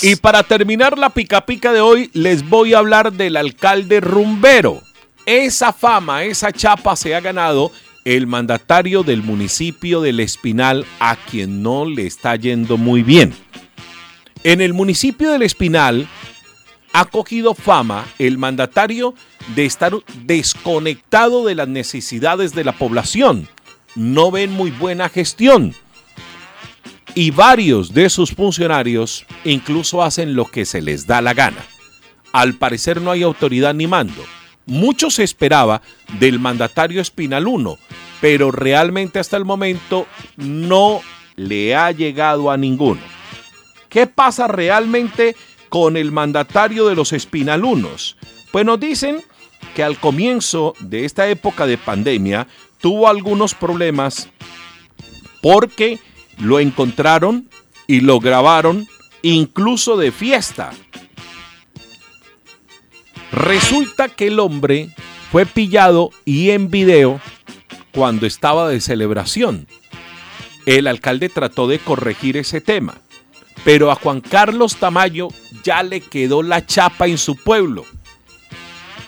Y para terminar la pica pica de hoy, les voy a hablar del alcalde rumbero. Esa fama, esa chapa se ha ganado el mandatario del municipio del Espinal, a quien no le está yendo muy bien. En el municipio del Espinal ha cogido fama el mandatario de estar desconectado de las necesidades de la población. No ven muy buena gestión y varios de sus funcionarios incluso hacen lo que se les da la gana. Al parecer no hay autoridad ni mando. Mucho se esperaba del mandatario Espinal 1, pero realmente hasta el momento no le ha llegado a ninguno. ¿Qué pasa realmente con el mandatario de los Espinalunos? Pues nos dicen que al comienzo de esta época de pandemia tuvo algunos problemas porque lo encontraron y lo grabaron incluso de fiesta. Resulta que el hombre fue pillado y en video cuando estaba de celebración. El alcalde trató de corregir ese tema, pero a Juan Carlos Tamayo ya le quedó la chapa en su pueblo.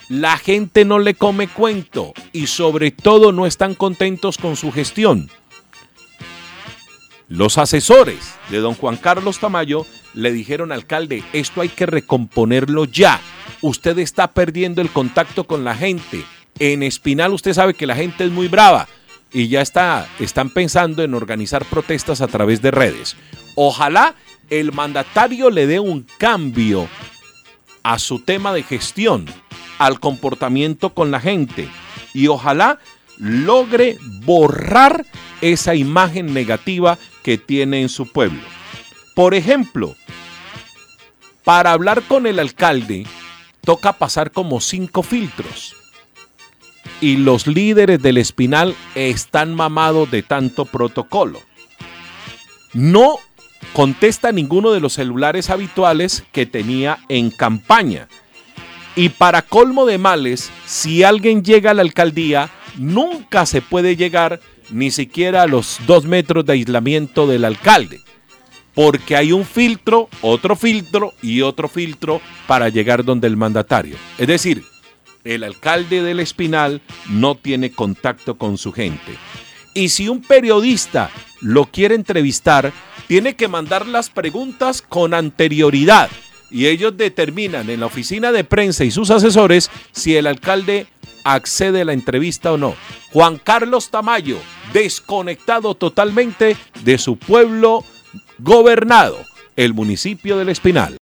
La gente no le come cuento y sobre todo no están contentos con su gestión. Los asesores de don Juan Carlos Tamayo le dijeron, alcalde, esto hay que recomponerlo ya. Usted está perdiendo el contacto con la gente. En Espinal usted sabe que la gente es muy brava y ya está, están pensando en organizar protestas a través de redes. Ojalá el mandatario le dé un cambio a su tema de gestión, al comportamiento con la gente y ojalá logre borrar esa imagen negativa que tiene en su pueblo. Por ejemplo, para hablar con el alcalde toca pasar como cinco filtros. Y los líderes del Espinal están mamados de tanto protocolo. No contesta ninguno de los celulares habituales que tenía en campaña. Y para colmo de males, si alguien llega a la alcaldía, nunca se puede llegar ni siquiera a los dos metros de aislamiento del alcalde, porque hay un filtro, otro filtro y otro filtro para llegar donde el mandatario. Es decir, el alcalde del Espinal no tiene contacto con su gente. Y si un periodista lo quiere entrevistar, tiene que mandar las preguntas con anterioridad. Y ellos determinan en la oficina de prensa y sus asesores si el alcalde accede a la entrevista o no. Juan Carlos Tamayo, desconectado totalmente de su pueblo gobernado, el municipio del Espinal.